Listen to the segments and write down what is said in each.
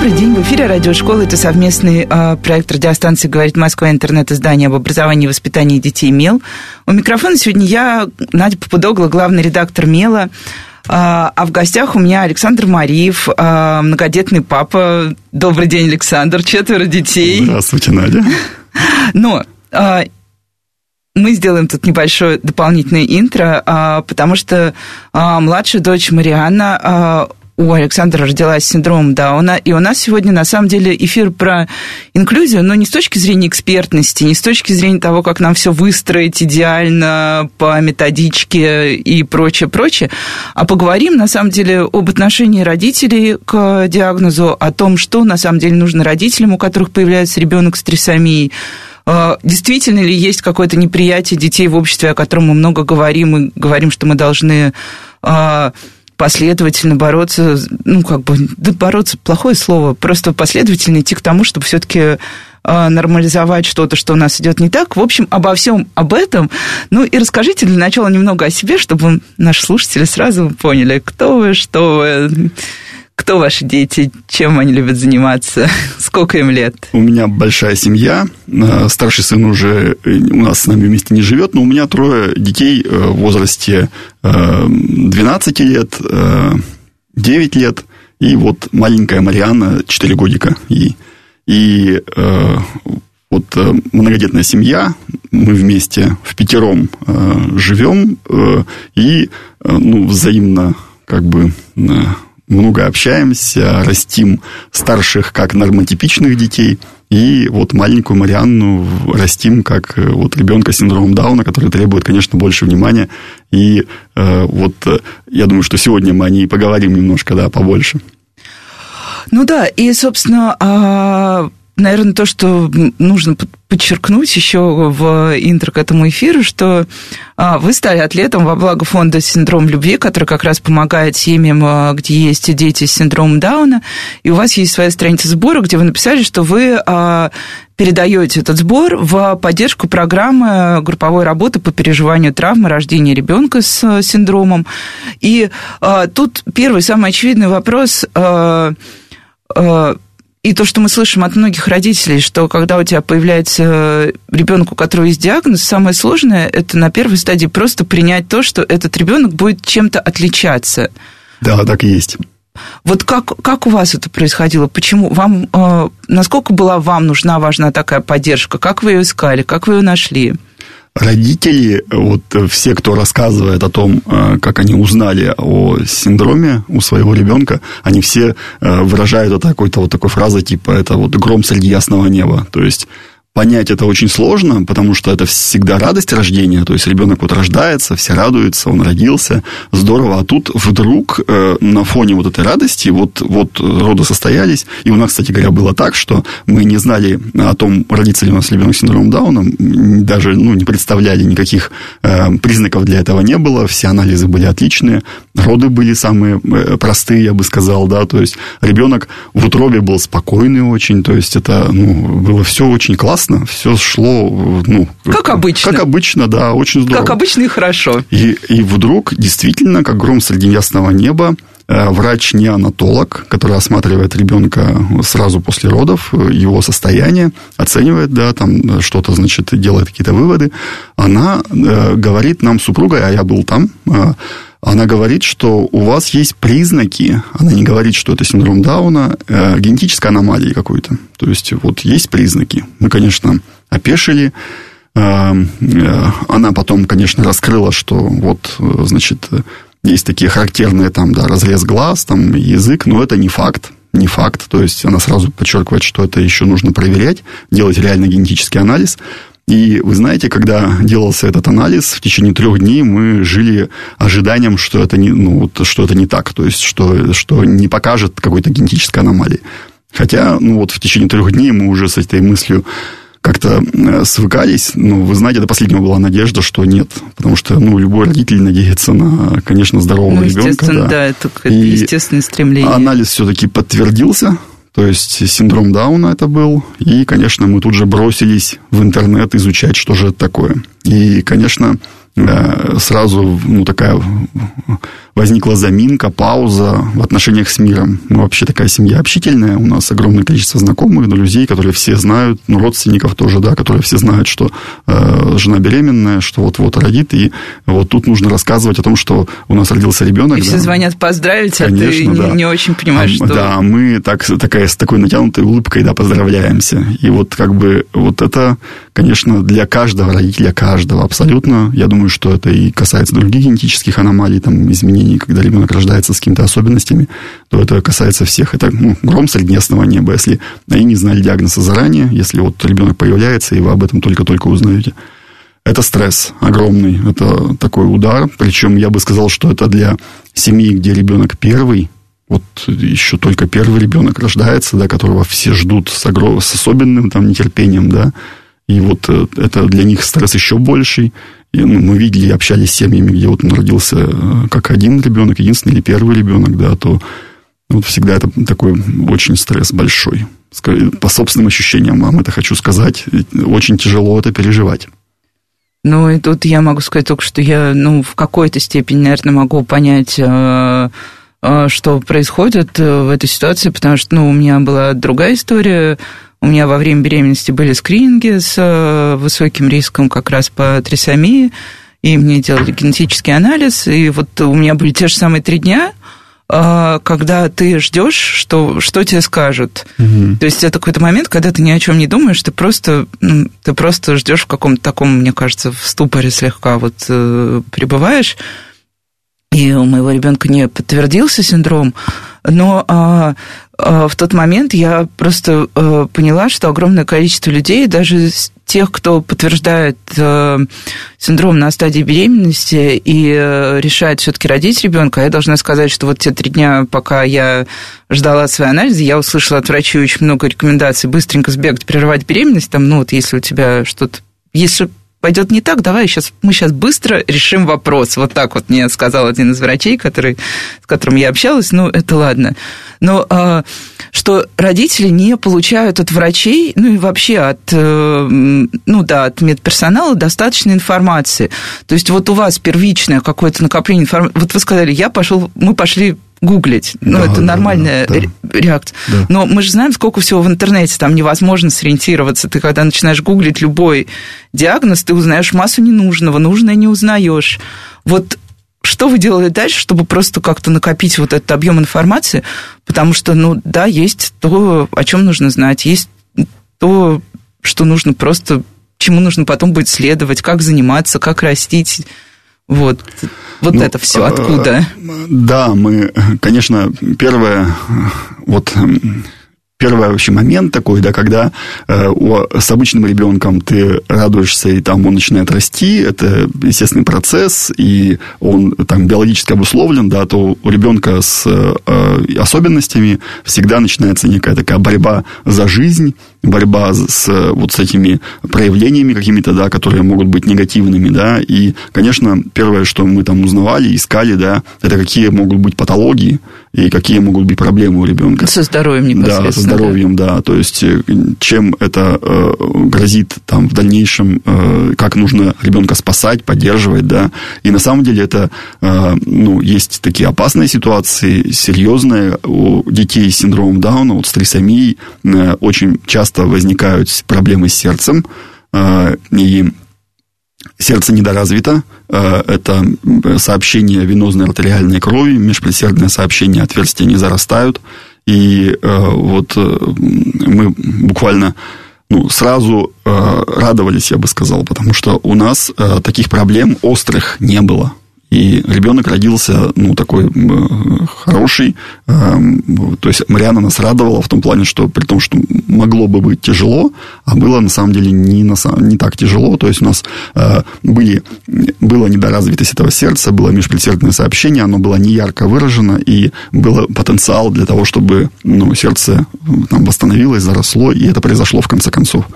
Добрый день, в эфире радиошколы. Это совместный э, проект радиостанции «Говорит Москва» интернет-издание об образовании и воспитании детей «Мел». У микрофона сегодня я, Надя Попудогла, главный редактор «Мела». А, а в гостях у меня Александр Мариев, а, многодетный папа. Добрый день, Александр. Четверо детей. Здравствуйте, Надя. Но мы сделаем тут небольшое дополнительное интро, потому что младшая дочь Марианна у Александра родилась с синдромом Дауна, и у нас сегодня на самом деле эфир про инклюзию, но не с точки зрения экспертности, не с точки зрения того, как нам все выстроить идеально по методичке и прочее, прочее, а поговорим на самом деле об отношении родителей к диагнозу, о том, что на самом деле нужно родителям, у которых появляется ребенок с трисомией, а, Действительно ли есть какое-то неприятие детей в обществе, о котором мы много говорим, и говорим, что мы должны а, последовательно бороться, ну, как бы, да, бороться, плохое слово, просто последовательно идти к тому, чтобы все-таки а, нормализовать что-то, что у нас идет не так. В общем, обо всем об этом. Ну и расскажите для начала немного о себе, чтобы наши слушатели сразу поняли, кто вы, что вы, кто ваши дети, чем они любят заниматься, сколько им лет? У меня большая семья. Э, старший сын уже э, у нас с нами вместе не живет, но у меня трое детей э, в возрасте 12 лет, 9 лет, и вот маленькая Марианна 4 годика. И, и вот многодетная семья, мы вместе в пятером живем и ну, взаимно как бы много общаемся, растим старших как нормотипичных детей, и вот маленькую Марианну растим как э, вот ребенка с синдромом Дауна, который требует, конечно, больше внимания. И э, вот э, я думаю, что сегодня мы о ней поговорим немножко, да, побольше. Ну да, и, собственно, а, наверное, то, что нужно подчеркнуть еще в интро к этому эфиру, что а, вы стали атлетом во благо фонда «Синдром любви», который как раз помогает семьям, а, где есть дети с синдромом Дауна, и у вас есть своя страница сбора, где вы написали, что вы а, передаете этот сбор в поддержку программы групповой работы по переживанию травмы рождения ребенка с синдромом. И тут первый, самый очевидный вопрос и то, что мы слышим от многих родителей, что когда у тебя появляется э, ребенок, у которого есть диагноз, самое сложное это на первой стадии просто принять то, что этот ребенок будет чем-то отличаться. Да, так и есть. Вот как, как у вас это происходило? Почему вам, э, насколько была вам нужна, важна такая поддержка? Как вы ее искали? Как вы ее нашли? Родители, вот все, кто рассказывает о том, э, как они узнали о синдроме у своего ребенка, они все э, выражают это какой-то вот такой фразой, типа, это вот гром среди ясного неба. То есть, понять это очень сложно, потому что это всегда радость рождения, то есть ребенок вот рождается, все радуются, он родился, здорово, а тут вдруг э, на фоне вот этой радости вот, вот роды состоялись, и у нас, кстати говоря, было так, что мы не знали о том, родится ли у нас ребенок с синдромом Дауна, даже ну, не представляли никаких э, признаков для этого не было, все анализы были отличные, роды были самые э, простые, я бы сказал, да, то есть ребенок в утробе был спокойный очень, то есть это, ну, было все очень классно, прекрасно, все шло, ну... Как обычно. Как обычно, да, очень здорово. Как обычно и хорошо. И, и вдруг, действительно, как гром среди ясного неба, э, врач-неонатолог, который осматривает ребенка сразу после родов, его состояние, оценивает, да, там что-то, значит, делает какие-то выводы, она э, говорит нам супруга, а я был там, э, она говорит, что у вас есть признаки, она не говорит, что это синдром Дауна, э, генетической аномалии какой-то. То есть, вот есть признаки. Мы, конечно, опешили. Э, э, она потом, конечно, раскрыла, что вот, э, значит, есть такие характерные там, да, разрез глаз, там, язык, но это не факт не факт. То есть она сразу подчеркивает, что это еще нужно проверять, делать реально генетический анализ. И вы знаете, когда делался этот анализ, в течение трех дней мы жили ожиданием, что это не, ну, что это не так, то есть что, что не покажет какой-то генетической аномалии. Хотя, ну вот в течение трех дней мы уже с этой мыслью как-то э, свыкались, но вы знаете, до последнего была надежда, что нет, потому что, ну, любой родитель надеется на, конечно, здорового ну, ребенка. Да, да это, это естественное стремление. Анализ все-таки подтвердился, то есть синдром Дауна это был. И, конечно, мы тут же бросились в интернет изучать, что же это такое. И, конечно, э, сразу ну, такая возникла заминка, пауза в отношениях с миром. Мы вообще такая семья общительная, у нас огромное количество знакомых, друзей, которые все знают, ну, родственников тоже, да, которые все знают, что э, жена беременная, что вот-вот родит, и вот тут нужно рассказывать о том, что у нас родился ребенок. И да. все звонят поздравить, Конечно, а ты да. не, очень понимаешь, а, что... Да, мы так, такая, с такой натянутой улыбкой, да, поздравляемся. И вот как бы вот это, конечно, для каждого родителя, каждого абсолютно, я думаю, что это и касается других генетических аномалий, там, изменений рождении, когда ребенок рождается с какими-то особенностями, то это касается всех. Это ну, гром среди ясного неба. Если они не знали диагноза заранее, если вот ребенок появляется, и вы об этом только-только узнаете, это стресс огромный, это такой удар. Причем я бы сказал, что это для семьи, где ребенок первый, вот еще только первый ребенок рождается, да, которого все ждут с, огром... с особенным там нетерпением, да, и вот э, это для них стресс еще больший. И, ну, мы видели, общались с семьями, где вот он родился э, как один ребенок, единственный или первый ребенок, да, то вот всегда это такой очень стресс большой. По собственным ощущениям вам это хочу сказать. Очень тяжело это переживать. Ну, и тут я могу сказать только, что я, ну, в какой-то степени, наверное, могу понять, э, э, что происходит в этой ситуации, потому что, ну, у меня была другая история, у меня во время беременности были скрининги с э, высоким риском как раз по трисомии, и мне делали генетический анализ, и вот у меня были те же самые три дня, э, когда ты ждешь, что, что тебе скажут. Угу. То есть это какой-то момент, когда ты ни о чем не думаешь, ты просто, ты просто ждешь в каком-то таком, мне кажется, в ступоре слегка вот э, пребываешь. И у моего ребенка не подтвердился синдром, но а, в тот момент я просто а, поняла, что огромное количество людей, даже тех, кто подтверждает а, синдром на стадии беременности и решает все-таки родить ребенка, я должна сказать, что вот те три дня, пока я ждала свои анализы, я услышала от врачей очень много рекомендаций быстренько сбегать, прерывать беременность, там, ну вот если у тебя что-то если пойдет не так, давай сейчас, мы сейчас быстро решим вопрос. Вот так вот мне сказал один из врачей, который, с которым я общалась, ну, это ладно. Но а, что родители не получают от врачей, ну и вообще от, э, ну да, от медперсонала достаточно информации. То есть вот у вас первичное какое-то накопление информации. Вот вы сказали, я пошел, мы пошли гуглить. Ну, да, это нормальная да, да. реакция. Да. Но мы же знаем, сколько всего в интернете, там невозможно сориентироваться. Ты когда начинаешь гуглить любой диагноз, ты узнаешь массу ненужного, нужное не узнаешь. Вот что вы делали дальше, чтобы просто как-то накопить вот этот объем информации? Потому что, ну, да, есть то, о чем нужно знать, есть то, что нужно просто, чему нужно потом будет следовать, как заниматься, как растить. Вот, вот ну, это все откуда? Да, мы, конечно, первое, вот первый вообще момент такой, да, когда э, с обычным ребенком ты радуешься, и там он начинает расти, это естественный процесс, и он там биологически обусловлен, да, то у ребенка с э, особенностями всегда начинается некая такая борьба за жизнь, борьба с вот с этими проявлениями какими-то, да, которые могут быть негативными, да, и, конечно, первое, что мы там узнавали, искали, да, это какие могут быть патологии и какие могут быть проблемы у ребенка. Со здоровьем непосредственно. Да, со здоровьем, да, да. то есть э, чем это э, грозит там в дальнейшем, э, как нужно ребенка спасать, поддерживать, да, и на самом деле это, э, ну, есть такие опасные ситуации, серьезные у детей с синдромом Дауна, вот с трисомией, э, очень часто часто возникают проблемы с сердцем, э, и сердце недоразвито, э, это сообщение венозной артериальной крови, межпредсердные сообщения отверстия не зарастают, и э, вот мы буквально ну, сразу радовались, я бы сказал, потому что у нас таких проблем острых не было. И ребенок родился, ну, такой э, хороший. Э, то есть Мариана нас радовала в том плане, что при том, что могло бы быть тяжело, а было на самом деле не, на, не так тяжело. То есть у нас э, были, была недоразвитость этого сердца, было межпредсердное сообщение, оно было не ярко выражено, и был потенциал для того, чтобы ну, сердце там, восстановилось, заросло, и это произошло в конце концов.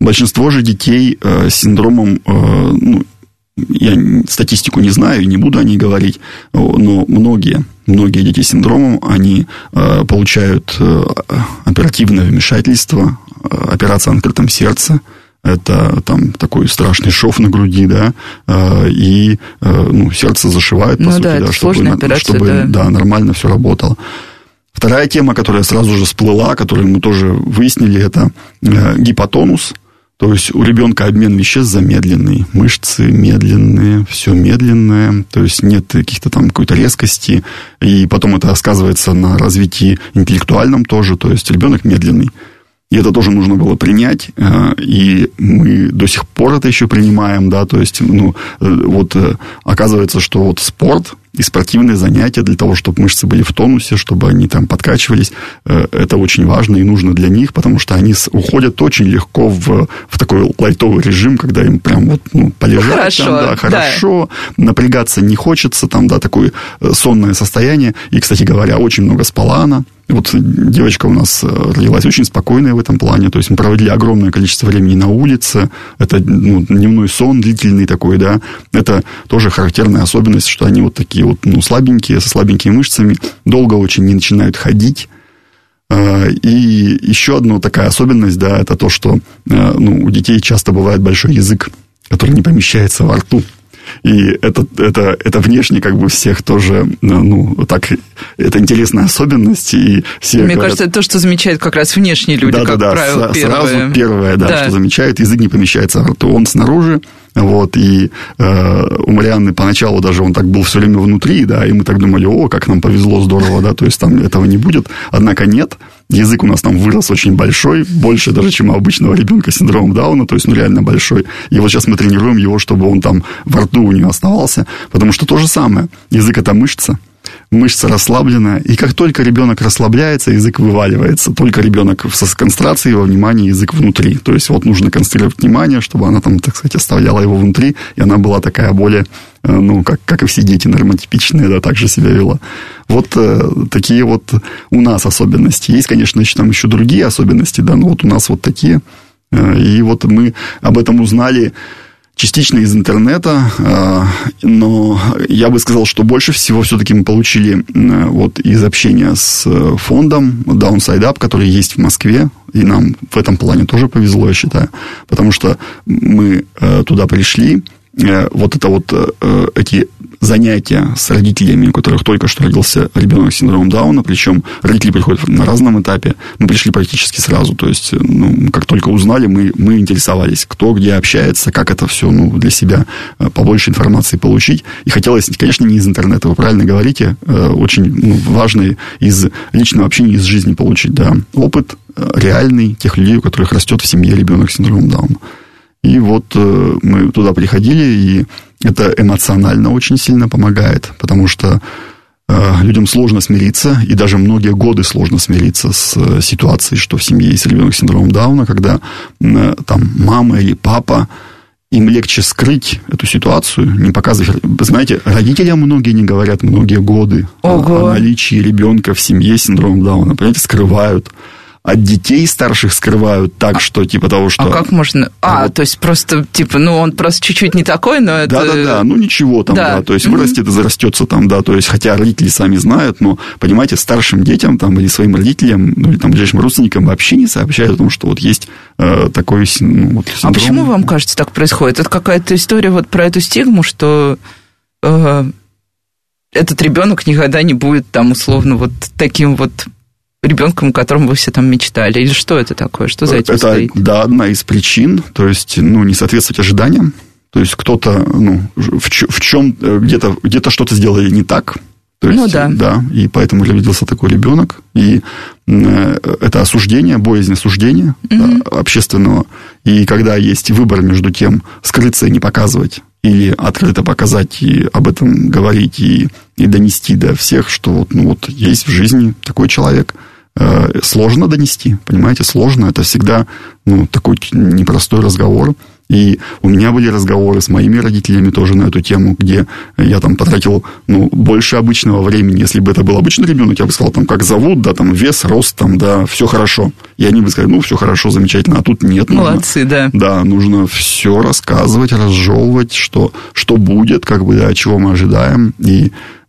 Большинство же детей э, с синдромом, э, ну, я статистику не знаю и не буду о ней говорить, но многие, многие дети с синдромом, они э, получают э, оперативное вмешательство, э, операция на открытом сердце, это там такой страшный шов на груди, да, и ну, сердце зашивает, по ну, сути, да, да чтобы, операция, чтобы да. Да, нормально все работало. Вторая тема, которая сразу же всплыла, которую мы тоже выяснили, это гипотонус – то есть у ребенка обмен веществ замедленный, мышцы медленные, все медленное, то есть нет каких-то там какой-то резкости, и потом это сказывается на развитии интеллектуальном тоже, то есть ребенок медленный. И это тоже нужно было принять, э, и мы до сих пор это еще принимаем, да, то есть, ну, э, вот оказывается, что вот спорт, и спортивные занятия для того, чтобы мышцы были в тонусе, чтобы они там подкачивались. Э, это очень важно и нужно для них, потому что они уходят очень легко в, в такой лайтовый режим, когда им прям вот ну, полежать хорошо, там, да, хорошо, да. напрягаться не хочется, там, да, такое э, сонное состояние. И, кстати говоря, очень много спала она. Вот девочка у нас э, родилась очень спокойная в этом плане. То есть мы проводили огромное количество времени на улице. Это ну, дневной сон длительный такой, да. Это тоже характерная особенность, что они вот такие вот ну, слабенькие, со слабенькими мышцами, долго очень не начинают ходить. Э, и еще одна такая особенность, да, это то, что э, ну, у детей часто бывает большой язык, который не помещается во рту. И это, это, это внешне как бы всех тоже, ну, так, это интересная особенность. И все Мне говорят, кажется, это то, что замечают как раз внешние люди, да, как да, правило, да, первое. Сразу первое, да, да, что замечают, язык не помещается в рту, он снаружи, вот, и э, у Марианны поначалу даже он так был все время внутри, да, и мы так думали, о, как нам повезло, здорово, да, то есть там этого не будет. Однако нет, язык у нас там вырос очень большой, больше даже, чем у обычного ребенка с синдромом Дауна, то есть, ну, реально большой. И вот сейчас мы тренируем его, чтобы он там во рту у него оставался, потому что то же самое. Язык – это мышца, мышца расслаблена, и как только ребенок расслабляется, язык вываливается. Только ребенок в концентрации его внимания, язык внутри. То есть вот нужно концентрировать внимание, чтобы она там, так сказать, оставляла его внутри, и она была такая более, э, ну, как, как и все дети нормотипичные, да, так же себя вела. Вот э, такие вот у нас особенности. Есть, конечно, еще, там еще другие особенности, да, но вот у нас вот такие. Э, и вот мы об этом узнали частично из интернета, э, но я бы сказал, что больше всего все-таки мы получили э, вот из общения с э, фондом Downside Up, который есть в Москве, и нам в этом плане тоже повезло, я считаю, потому что мы туда пришли, вот это вот эти занятия с родителями, у которых только что родился ребенок с синдромом Дауна, причем родители приходят на разном этапе. Мы пришли практически сразу, то есть, ну, как только узнали, мы, мы интересовались, кто где общается, как это все ну, для себя э, побольше информации получить. И хотелось, конечно, не из интернета, вы правильно говорите, э, очень ну, важный из личного общения, из жизни получить, да, опыт э, реальный тех людей, у которых растет в семье ребенок с синдромом Дауна. И вот мы туда приходили, и это эмоционально очень сильно помогает, потому что э, людям сложно смириться, и даже многие годы сложно смириться с э, ситуацией, что в семье есть ребенок с синдромом Дауна, когда э, там мама или папа им легче скрыть эту ситуацию, не показывать. Знаете, родителям многие не говорят многие годы Ого. о наличии ребенка в семье с синдромом Дауна. Понимаете, скрывают от детей старших скрывают так, что типа того, что... А как можно... А, вот. то есть просто, типа, ну, он просто чуть-чуть не такой, но это... Да-да-да, ну, ничего там, да, да то есть вырастет и зарастется там, да, то есть, хотя родители сами знают, но, понимаете, старшим детям там или своим родителям, ну, или там ближайшим родственникам вообще не сообщают о том, что вот есть э, такой ну, вот, синдром. А почему вам кажется так происходит? Это какая-то история вот про эту стигму, что... Э, этот ребенок никогда не будет там условно вот таким вот ребенком, о котором вы все там мечтали? Или что это такое? Что за этим это, стоит? Да, одна из причин, то есть, ну, не соответствовать ожиданиям. То есть, кто-то, ну, в, в чем, э, где-то, где-то что-то сделали не так, то есть, ну да. Да, и поэтому родился такой ребенок. И э, это осуждение, боязнь осуждения угу. да, общественного. И когда есть выбор между тем, скрыться и не показывать, или открыто показать и об этом говорить, и, и донести до всех, что вот, ну, вот есть в жизни такой человек – Э, сложно донести, понимаете, сложно. Это всегда ну, такой непростой разговор. И у меня были разговоры с моими родителями тоже на эту тему, где я там потратил ну, больше обычного времени. Если бы это был обычный ребенок, я бы сказал, там, как зовут, да, там, вес, рост, там, да, все хорошо. И они бы сказали, ну, все хорошо, замечательно, а тут нет. Молодцы, нужно, да. Да, нужно все рассказывать, разжевывать, что, что будет, как бы, да, чего мы ожидаем. И Э,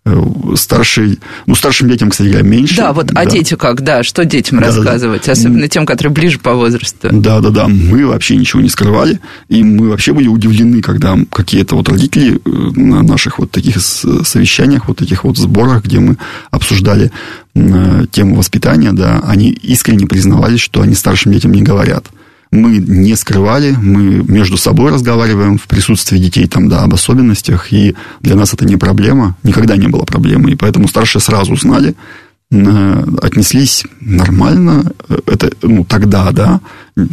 старший, ну, старшим детям, кстати говоря, меньше. Да, вот, а да. дети как, да, что детям да, рассказывать, да. особенно тем, которые ближе по возрасту? Да, да, да, мы вообще ничего не скрывали, и мы вообще были удивлены, когда какие-то вот родители э, на наших вот таких совещаниях, вот таких вот сборах, где мы обсуждали э, тему воспитания, да, они искренне признавались, что они старшим детям не говорят мы не скрывали, мы между собой разговариваем в присутствии детей там, да, об особенностях, и для нас это не проблема, никогда не было проблемы, и поэтому старшие сразу знали, Э, отнеслись нормально. Это, ну, тогда, да,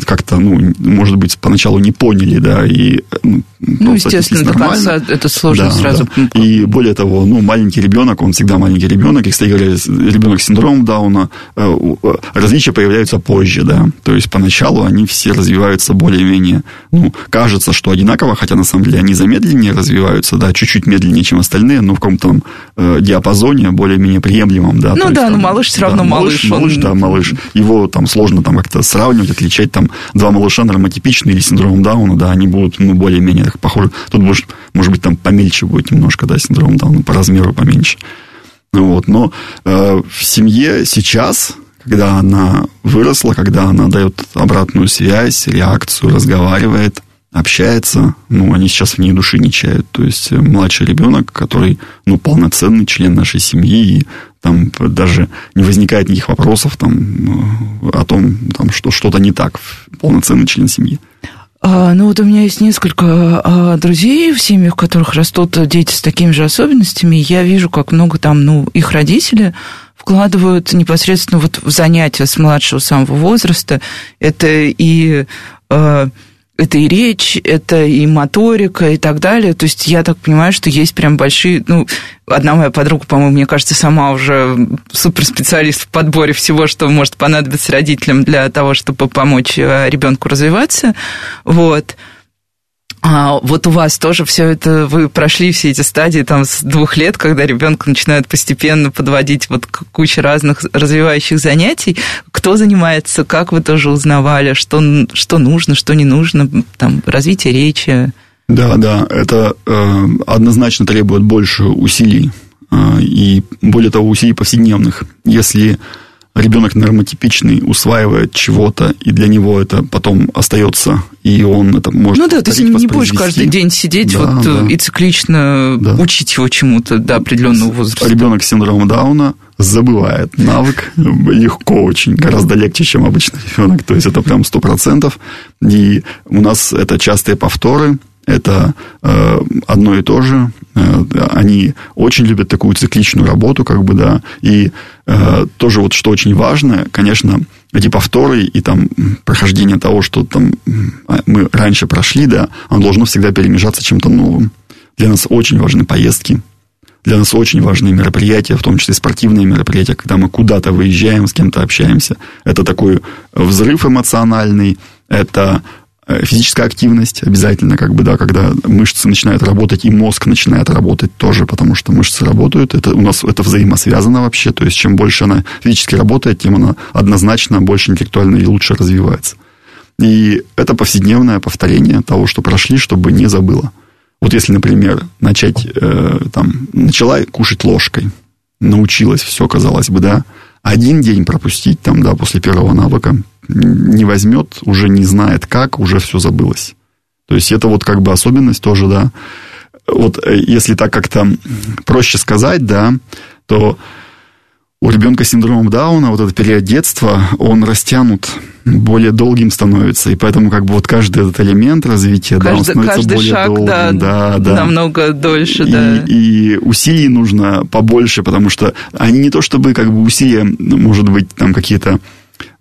как-то, ну, может быть, поначалу не поняли, да, и... Ну, ну естественно, до конца это сложно да, сразу... Да. И более того, ну, маленький ребенок, он всегда маленький ребенок, кстати говоря, ребенок с синдромом Дауна, э, различия появляются позже, да, то есть поначалу они все развиваются более-менее, ну, кажется, что одинаково, хотя на самом деле они замедленнее развиваются, да, чуть-чуть медленнее, чем остальные, но в каком-то э, диапазоне более-менее приемлемом, да. Ну, да, да, но малыш все равно да, малыш. Малыш, он... да, малыш. Его там сложно там как-то сравнивать, отличать там два малыша нормотипичные или синдромом Дауна, да, они будут, ну, более-менее похожи. Тут, может, может быть, там помельче будет немножко, да, синдром Дауна, по размеру поменьше. Вот, но э, в семье сейчас, когда она выросла, когда она дает обратную связь, реакцию, разговаривает, общается, ну, они сейчас в ней души не чают. То есть э, младший ребенок, который, ну, полноценный член нашей семьи, и там даже не возникает никаких вопросов там, э, о том, там, что что-то не так, полноценный член семьи. А, ну вот у меня есть несколько а, друзей в семьях, в которых растут дети с такими же особенностями. Я вижу, как много там, ну, их родители вкладывают непосредственно вот в занятия с младшего самого возраста. Это и а, это и речь, это и моторика и так далее. То есть я так понимаю, что есть прям большие... Ну, одна моя подруга, по-моему, мне кажется, сама уже суперспециалист в подборе всего, что может понадобиться родителям для того, чтобы помочь э, ребенку развиваться. Вот. А вот у вас тоже все это, вы прошли все эти стадии там с двух лет, когда ребенка начинают постепенно подводить вот к куче разных развивающих занятий. Кто занимается, как вы тоже узнавали, что, что нужно, что не нужно, там, развитие речи? Да, да, это э, однозначно требует больше усилий э, и, более того, усилий повседневных. Если ребенок нормотипичный усваивает чего-то, и для него это потом остается, и он это может Ну да, есть не будешь каждый день сидеть да, вот да. и циклично да. учить его чему-то до определенного возраста. Ребенок с синдромом Дауна забывает навык легко очень, гораздо легче, чем обычный ребенок, то есть это прям сто процентов, и у нас это частые повторы, это э, одно и то же. Э, они очень любят такую цикличную работу, как бы, да. И э, тоже вот что очень важно, конечно, эти повторы и там прохождение того, что там а, мы раньше прошли, да, оно должно всегда перемежаться чем-то новым. Для нас очень важны поездки, для нас очень важны мероприятия, в том числе спортивные мероприятия, когда мы куда-то выезжаем, с кем-то общаемся. Это такой взрыв эмоциональный, это Э, физическая активность обязательно, как бы, да, когда мышцы начинают работать, и мозг начинает работать тоже, потому что мышцы работают. Это у нас это взаимосвязано вообще. То есть, чем больше она физически работает, тем она однозначно больше интеллектуально и лучше развивается. И это повседневное повторение того, что прошли, чтобы не забыла. Вот если, например, начать, э, там, начала кушать ложкой, научилась, все, казалось бы, да, один день пропустить, там, да, после первого навыка, не возьмет, уже не знает как, уже все забылось. То есть это вот как бы особенность тоже, да. Вот э, если так как-то проще сказать, да, то у ребенка с синдромом Дауна вот этот период детства, он растянут, более долгим становится, и поэтому как бы вот каждый этот элемент развития, каждый, да, он становится каждый более шаг, долгим, да, да, да. намного дольше, и, да. И усилий нужно побольше, потому что они не то чтобы как бы усилия, может быть, там какие-то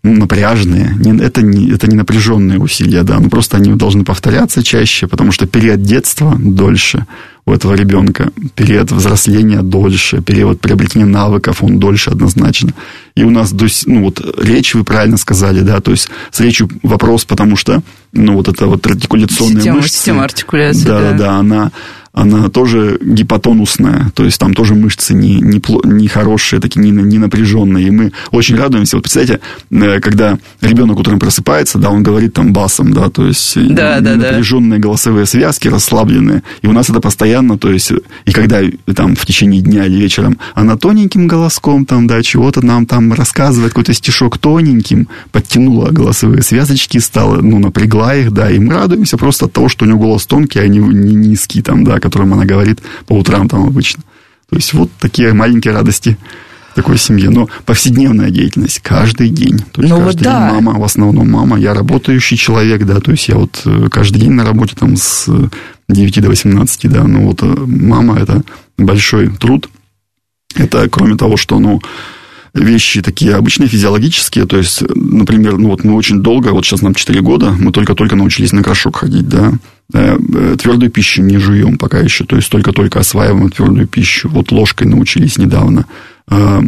ну, напряжные. Это не, это не напряженные усилия, да, но просто они должны повторяться чаще, потому что период детства дольше. У этого ребенка. Период взросления дольше, период приобретения навыков, он дольше однозначно. И у нас, ну вот, речь, вы правильно сказали, да, то есть с речью вопрос, потому что, ну вот это вот артикуляционная система, мышцы. Система артикуляции, да. Да, да, она она тоже гипотонусная, то есть там тоже мышцы не, не, не хорошие, такие не, не напряженные. И мы очень радуемся. Вот представляете, э, когда ребенок утром просыпается, да, он говорит там басом, да, то есть да, да, напряженные да. голосовые связки, расслабленные. И у нас это постоянно, то есть, и когда там в течение дня или вечером она тоненьким голоском там, да, чего-то нам там рассказывает, какой-то стишок тоненьким, подтянула голосовые связочки, стала, ну, напрягла их, да, и мы радуемся просто от того, что у него голос тонкий, а не, не низкий там, да, которым она говорит по утрам там обычно. То есть вот такие маленькие радости такой семье. Но повседневная деятельность каждый день. То есть ну, каждый вот да. день мама, в основном мама. Я работающий человек, да, то есть я вот э, каждый день на работе там с 9 до 18, да, ну вот э, мама это большой труд. Это кроме того, что, ну, вещи такие обычные физиологические, то есть, например, ну вот мы очень долго, вот сейчас нам 4 года, мы только-только научились на горшок ходить, да, э, э, твердую пищу не жуем пока еще, то есть только-только осваиваем твердую пищу, вот ложкой научились недавно, э,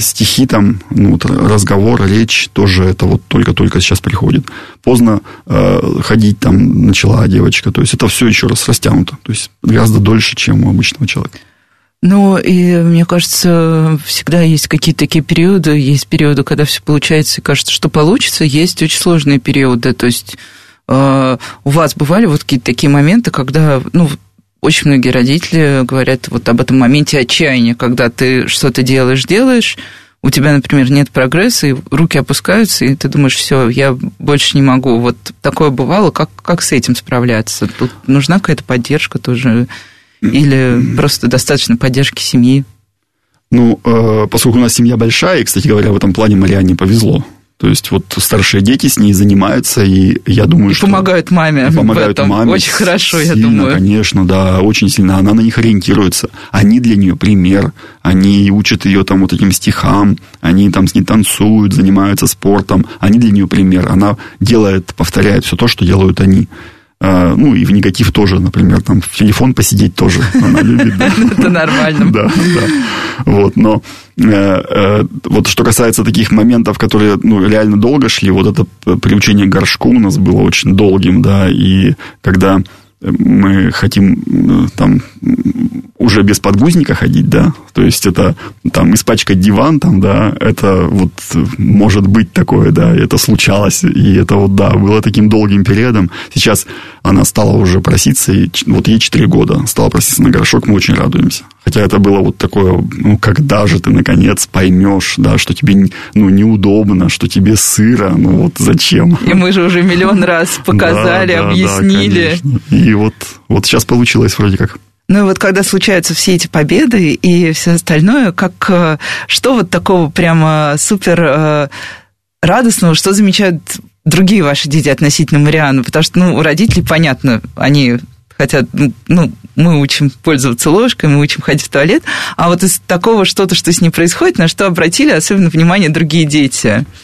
стихи там, ну, вот разговор, речь тоже это вот только-только сейчас приходит. Поздно ходить там начала девочка, то есть это все еще раз растянуто, то есть гораздо дольше, чем у обычного человека. Ну, и мне кажется, всегда есть какие-то такие периоды. Есть периоды, когда все получается и кажется, что получится. Есть очень сложные периоды. То есть э, у вас бывали вот какие-то такие моменты, когда, ну, очень многие родители говорят вот об этом моменте отчаяния, когда ты что-то делаешь, делаешь, у тебя, например, нет прогресса, и руки опускаются, и ты думаешь, все, я больше не могу. Вот такое бывало, как, как с этим справляться? Тут нужна какая-то поддержка тоже или просто достаточно поддержки семьи? Ну, э, поскольку у нас семья большая, и, кстати говоря, в этом плане Марианне повезло. То есть вот старшие дети с ней занимаются, и я думаю, и что... помогают маме помогают этом. маме. Очень хорошо, сильно, я думаю. конечно, да, очень сильно. Она на них ориентируется. Они для нее пример. Они учат ее там вот этим стихам, они там с ней танцуют, занимаются спортом. Они для нее пример. Она делает, повторяет все то, что делают они. А, ну, и в негатив тоже, например, там в телефон посидеть тоже она любит. Это нормально. Да, да. Вот, но э, э, вот что касается таких моментов, которые ну, реально долго шли, вот это приучение к горшку у нас было очень долгим, да, и когда мы хотим э, там уже без подгузника ходить, да, то есть это там испачкать диван, там, да, это вот может быть такое, да, это случалось, и это вот, да, было таким долгим периодом. Сейчас она стала уже проситься, и вот ей 4 года стала проситься на горшок, мы очень радуемся. Хотя это было вот такое, ну, когда же ты, наконец, поймешь, да, что тебе, ну, неудобно, что тебе сыро, ну, вот зачем? И мы же уже миллион раз показали, да, да, объяснили. Да, и вот, вот сейчас получилось вроде как. Ну и вот когда случаются все эти победы и все остальное, как э, что вот такого прямо супер э, радостного, что замечают другие ваши дети относительно Марианы? Потому что, ну, у родителей, понятно, они хотят, ну, мы учим пользоваться ложкой, мы учим ходить в туалет, а вот из такого что-то, что с ней происходит, на что обратили особенно внимание другие дети –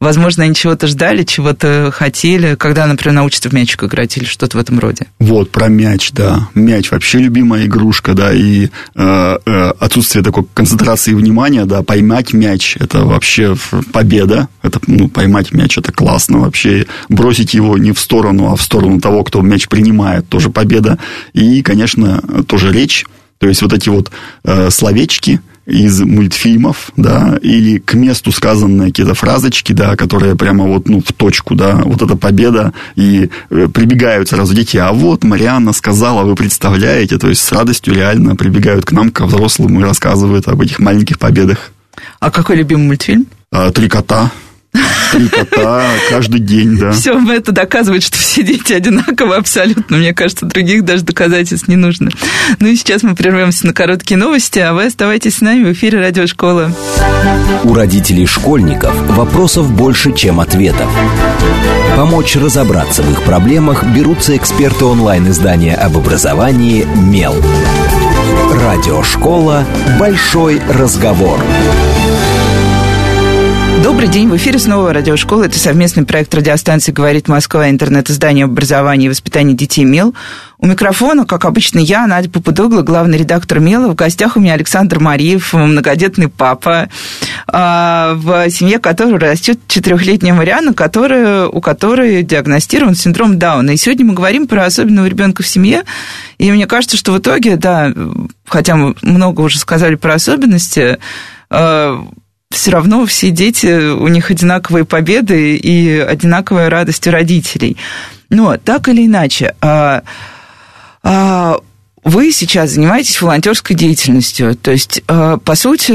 Возможно, они чего-то ждали, чего-то хотели, когда, например, научатся в мячик играть или что-то в этом роде. Вот, про мяч, да. Мяч вообще любимая игрушка, да, и э, э, отсутствие такой концентрации внимания, да, поймать мяч, это вообще победа. Это, ну, поймать мяч, это классно вообще. Бросить его не в сторону, а в сторону того, кто мяч принимает, тоже победа. И, конечно, тоже речь. То есть вот эти вот э, словечки, из мультфильмов, да, или к месту сказанные какие-то фразочки, да, которые прямо вот, ну, в точку, да, вот эта победа, и э, прибегают сразу дети, а вот Марианна сказала, вы представляете, то есть с радостью реально прибегают к нам, ко взрослым, и рассказывают об этих маленьких победах. А какой любимый мультфильм? А, Три кота. Три кота каждый день, да. Все это доказывает, что все дети одинаковы абсолютно. Мне кажется, других даже доказательств не нужно. Ну и сейчас мы прервемся на короткие новости, а вы оставайтесь с нами в эфире Радиошколы. У родителей школьников вопросов больше, чем ответов. Помочь разобраться в их проблемах берутся эксперты онлайн-издания об образовании «Мел». Радиошкола «Большой разговор». Добрый день, в эфире снова радиошкола. Это совместный проект радиостанции «Говорит Москва», интернет-издание образования и воспитания детей МЕЛ. У микрофона, как обычно, я, Надя Попудогла, главный редактор МЕЛа. В гостях у меня Александр Мариев, многодетный папа, а, в семье которого растет четырехлетняя Мариана, которая, у которой диагностирован синдром Дауна. И сегодня мы говорим про особенного ребенка в семье. И мне кажется, что в итоге, да, хотя мы много уже сказали про особенности, а, все равно все дети, у них одинаковые победы и одинаковая радость у родителей. Но так или иначе, а, а, вы сейчас занимаетесь волонтерской деятельностью. То есть, а, по сути,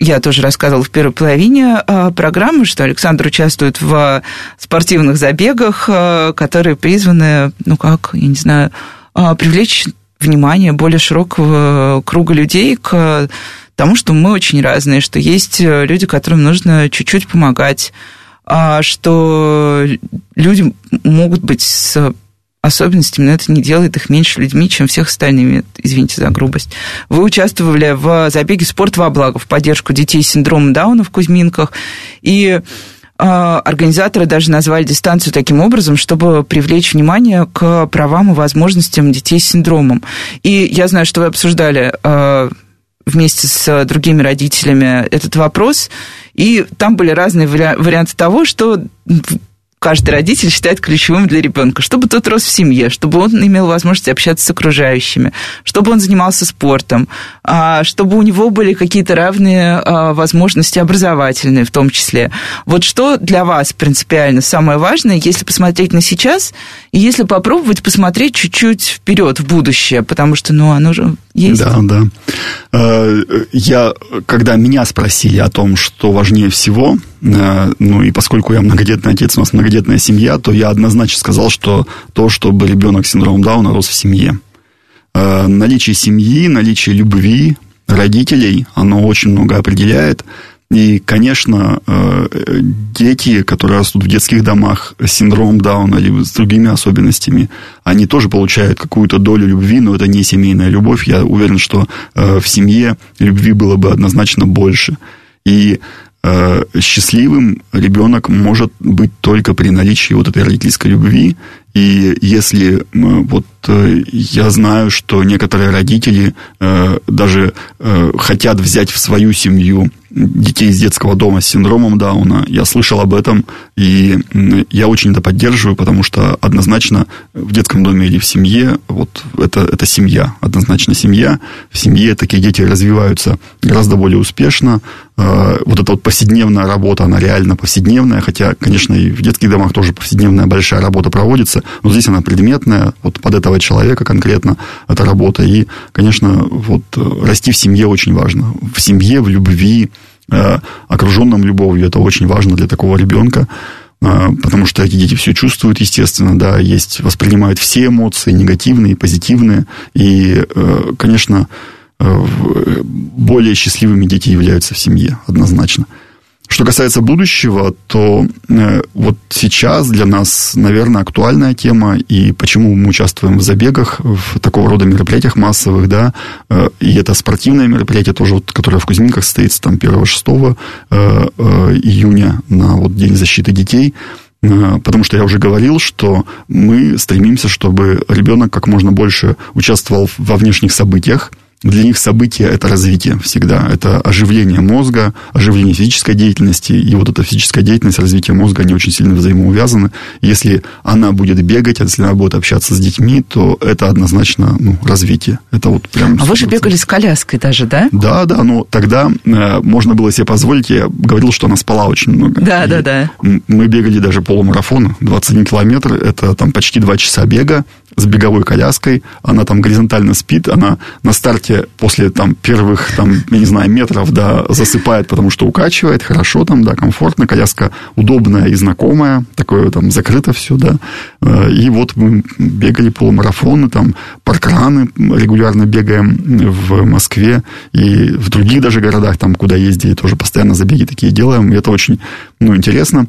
я тоже рассказывала в первой половине программы, что Александр участвует в спортивных забегах, которые призваны, ну как, я не знаю, привлечь внимание более широкого круга людей к тому, что мы очень разные, что есть э, люди, которым нужно чуть-чуть помогать, а что люди могут быть с особенностями, но это не делает их меньше людьми, чем всех остальными, извините за грубость. Вы участвовали в забеге «Спорт во благо» в поддержку детей с синдромом Дауна в Кузьминках, и а, организаторы даже назвали дистанцию таким образом, чтобы привлечь внимание к правам и возможностям детей с синдромом. И я знаю, что вы обсуждали а, вместе с другими родителями этот вопрос, и там были разные варианты того, что каждый родитель считает ключевым для ребенка, чтобы тот рос в семье, чтобы он имел возможность общаться с окружающими, чтобы он занимался спортом, а, чтобы у него были какие-то равные а, возможности образовательные в том числе. Вот что для вас принципиально самое важное, если посмотреть на сейчас, и если попробовать посмотреть чуть-чуть вперед в будущее, потому что, ну, оно же есть. Да, да. Э, я, когда меня спросили о том, что важнее всего, э, ну и поскольку я многодетный отец, у нас многодетная семья, то я однозначно сказал, что то, чтобы ребенок с синдромом Дауна рос в семье. Э, наличие семьи, наличие любви родителей, оно очень много определяет. И, конечно, э, дети, которые растут в детских домах с синдромом Дауна или с другими особенностями, они тоже получают какую-то долю любви, но это не семейная любовь. Я уверен, что э, в семье любви было бы однозначно больше. И э, счастливым ребенок может быть только при наличии вот этой родительской любви. И если вот я знаю, что некоторые родители даже хотят взять в свою семью детей из детского дома с синдромом Дауна. Я слышал об этом, и я очень это поддерживаю, потому что однозначно в детском доме или в семье, вот это, это семья, однозначно семья. В семье такие дети развиваются гораздо более успешно. А, вот эта вот повседневная работа, она реально повседневная, хотя, конечно, и в детских домах тоже повседневная большая работа проводится, но здесь она предметная, вот под этого человека конкретно эта работа. И, конечно, вот расти в семье очень важно. В семье, в любви, Э, окруженным любовью. Это очень важно для такого ребенка, э, потому что эти дети все чувствуют, естественно, да, есть, воспринимают все эмоции, негативные позитивные. И, э, конечно, более счастливыми дети являются в семье, однозначно. Что касается будущего, то э, вот сейчас для нас, наверное, актуальная тема, и почему мы участвуем в забегах, в такого рода мероприятиях массовых, да, э, и это спортивное мероприятие тоже, вот, которое в Кузьминках состоится там 1-6 э, июня на вот День защиты детей, потому что я уже говорил, что мы стремимся, чтобы ребенок как можно больше участвовал во внешних событиях, для них событие – это развитие всегда. Это оживление мозга, оживление физической деятельности. И вот эта физическая деятельность, развитие мозга, они очень сильно взаимоувязаны. Если она будет бегать, а если она будет общаться с детьми, то это однозначно ну, развитие. Это вот прям... А вы же бегали с коляской даже, да? Да, да, но тогда э, можно было себе позволить. Я говорил, что она спала очень много. Да, и да, да. Мы бегали даже полумарафон, 21 километр. Это там почти 2 часа бега с беговой коляской, она там горизонтально спит, она на старте после там первых, там, я не знаю, метров, да, засыпает, потому что укачивает, хорошо там, да, комфортно, коляска удобная и знакомая, такое там закрыто все, да, э, и вот мы бегали полумарафоны, там, паркраны регулярно бегаем в Москве и в других даже городах, там, куда ездили, тоже постоянно забеги такие делаем, и это очень, ну, интересно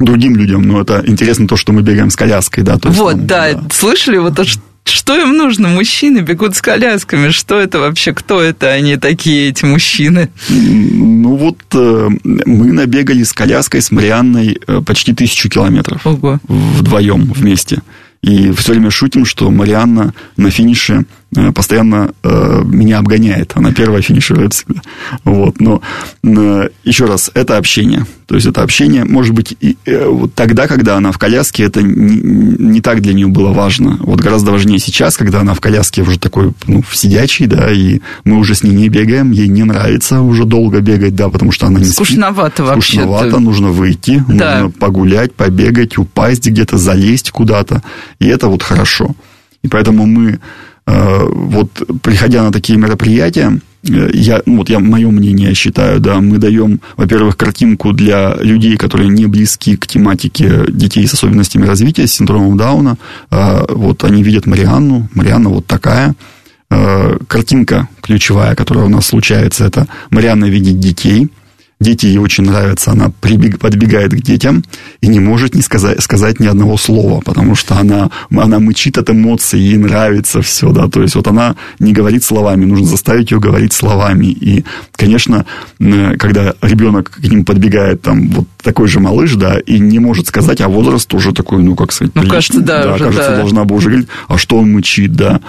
другим людям, но это интересно то, что мы бегаем с коляской, да. Есть, вот, там, да. да, слышали вот то, что что им нужно? Мужчины бегут с колясками. Что это вообще? Кто это они такие, эти мужчины? Ну вот э, мы набегали с коляской, с Марианной э, почти тысячу километров. Ого. Вдвоем вместе. И все время шутим, что Марианна на финише постоянно э, меня обгоняет. Она первая финиширует всегда. Вот. Но э, еще раз, это общение. То есть это общение, может быть, и, э, вот тогда, когда она в коляске, это не, не так для нее было важно. Вот гораздо важнее сейчас, когда она в коляске уже такой, ну, сидячий, да, и мы уже с ней не бегаем, ей не нравится уже долго бегать, да, потому что она не Скучновато спит. вообще. Скучновато, нужно выйти, да. нужно погулять, побегать, упасть где-то, залезть куда-то. И это вот хорошо. И поэтому мы Э, вот приходя на такие мероприятия, э, я, ну, вот я, мое мнение считаю, да, мы даем, во-первых, картинку для людей, которые не близки к тематике детей с особенностями развития, с синдромом Дауна. Э, вот они видят Марианну, Марианна вот такая. Картинка ключевая, которая у нас случается, это Марианна видит детей – Дети ей очень нравятся, она прибег, подбегает к детям и не может не сказать, сказать ни одного слова, потому что она, она мычит от эмоций, ей нравится все, да, то есть вот она не говорит словами, нужно заставить ее говорить словами. И, конечно, когда ребенок к ним подбегает, там, вот такой же малыш, да, и не может сказать, а возраст уже такой, ну, как сказать, ну, кажется, да, да уже, кажется, да. должна бы уже говорить, а что он мычит, да.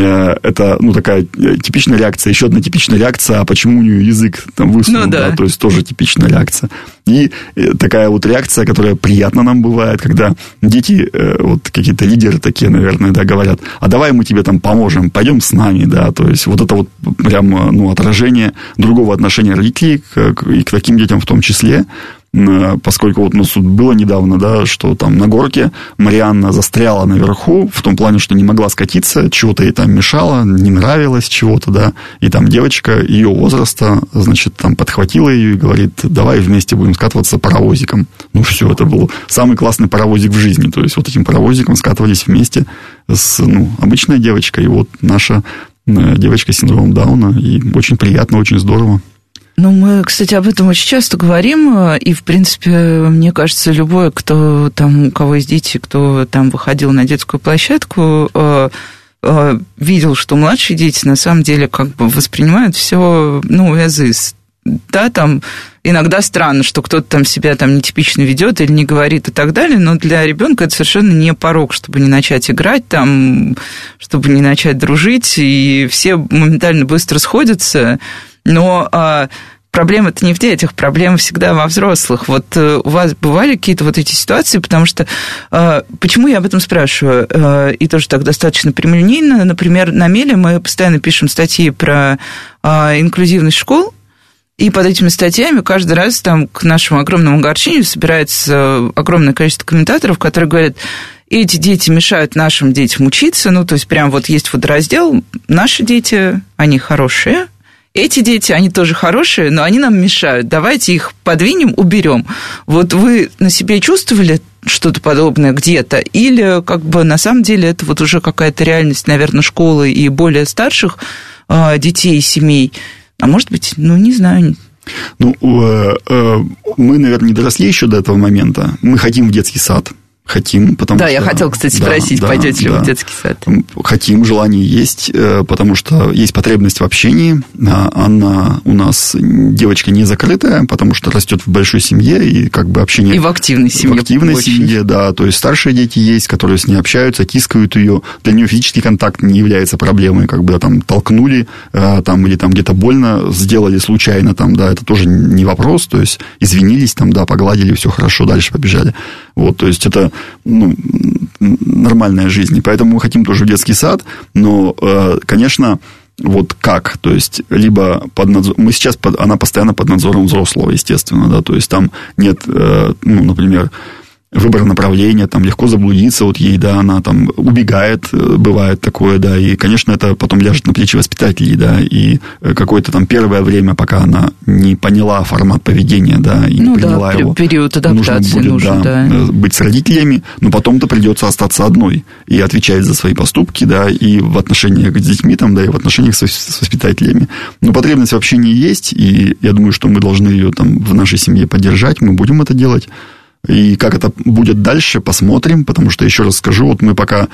Э, это, ну, такая э, типичная реакция. Еще одна типичная реакция, а почему у нее язык там высунут, ну, да. да, то есть тоже типичная реакция. И э, такая вот реакция, которая приятно нам бывает, когда дети, вот какие-то лидеры такие, наверное, да, говорят, а давай мы тебе там поможем, пойдем с нами, да, то есть вот это вот прям, ну, отражение другого отношения родителей к, и к таким детям в том числе, поскольку вот у нас тут было недавно, да, что там на горке Марианна застряла наверху, в том плане, что не могла скатиться, чего-то ей там мешало, не нравилось чего-то, да, и там девочка ее возраста, значит, там подхватила ее и говорит, давай вместе будем скатываться паровозиком. Ну, все, это был самый классный паровозик в жизни, то есть вот этим паровозиком скатывались вместе с, ну, обычной девочкой, и вот наша э, девочка с синдромом Дауна, и очень приятно, очень здорово. Ну, мы, кстати, об этом очень часто говорим, э, и, в принципе, мне кажется, любой, кто там, у кого есть дети, кто там выходил на детскую площадку, э, э, видел, что младшие дети на самом деле как бы воспринимают все, ну, as Да, там иногда странно, что кто-то там себя там нетипично ведет или не говорит и так далее, но для ребенка это совершенно не порог, чтобы не начать играть там, чтобы не начать дружить, и все моментально быстро сходятся, но а, проблема-то не в детях, проблема всегда во взрослых. Вот э, у вас бывали какие-то вот эти ситуации, потому что... А, почему я об этом спрашиваю? А, и тоже так достаточно прямолинейно. Например, на Меле мы постоянно пишем статьи про а, инклюзивность школ, и под этими статьями каждый раз там к нашему огромному огорчению собирается огромное количество комментаторов, которые говорят, эти дети мешают нашим детям учиться, ну, то есть прям вот есть водораздел, наши дети, они хорошие, эти дети, они тоже хорошие, но они нам мешают. Давайте их подвинем, уберем. Вот вы на себе чувствовали что-то подобное где-то? Или как бы на самом деле это вот уже какая-то реальность, наверное, школы и более старших э, детей, семей? А может быть, ну, не знаю, ну, э, э, мы, наверное, не доросли еще до этого момента. Мы хотим в детский сад хотим, потому да, что... Да, я хотел, кстати, спросить, да, пойдете ли да. вы в детский сад? Хотим, желание есть, э, потому что есть потребность в общении. А она у нас девочка не закрытая, потому что растет в большой семье, и как бы общение... И в активной семье. В активной очень. семье, да. То есть старшие дети есть, которые с ней общаются, тискают ее. Для нее физический контакт не является проблемой, как бы да, там толкнули, э, там, или там где-то больно сделали случайно, там, да, это тоже не вопрос. То есть извинились, там, да, погладили, все хорошо, дальше побежали. Вот, то есть это ну, нормальная жизнь. И поэтому мы хотим тоже в детский сад, но, э, конечно, вот как, то есть, либо под надзор... Мы сейчас, под... она постоянно под надзором взрослого, естественно, да, то есть, там нет, э, ну, например, выбор направления, там легко заблудиться, вот ей, да, она там убегает, э, бывает такое, да, и, конечно, это потом ляжет на плечи воспитателей, да, и э, какое-то там первое время, пока она не поняла формат поведения, да, и ну, не приняла да, его. период адаптации нужно будет, нужен, да, да. Э, быть с родителями, но потом-то придется остаться одной и отвечать за свои поступки, да, и в отношениях с детьми, там, да, и в отношениях с, с воспитателями. Но потребность в общении есть, и я думаю, что мы должны ее там в нашей семье поддержать, мы будем это делать. И как это будет дальше, посмотрим, потому что, еще раз скажу, вот мы пока,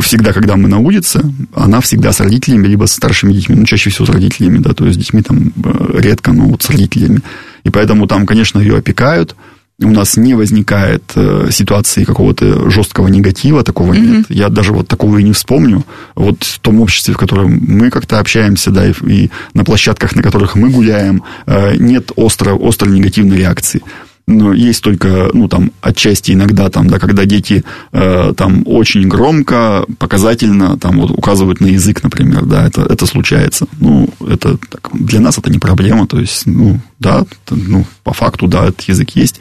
всегда, когда мы на улице, она всегда с родителями, либо с старшими детьми, ну, чаще всего с родителями, да, то есть с детьми там э, редко, но вот с родителями. И поэтому там, конечно, ее опекают, у нас не возникает э, ситуации какого-то жесткого негатива, такого mm-hmm. нет. Я даже вот такого и не вспомню. Вот в том обществе, в котором мы как-то общаемся, да, и, и на площадках, на которых мы гуляем, э, нет остро, острой негативной реакции но есть только, ну, там, отчасти иногда, там, да, когда дети э, там очень громко, показательно, там, вот, указывают на язык, например, да, это, это случается. Ну, это, так, для нас это не проблема, то есть, ну, да, это, ну, по факту, да, этот язык есть,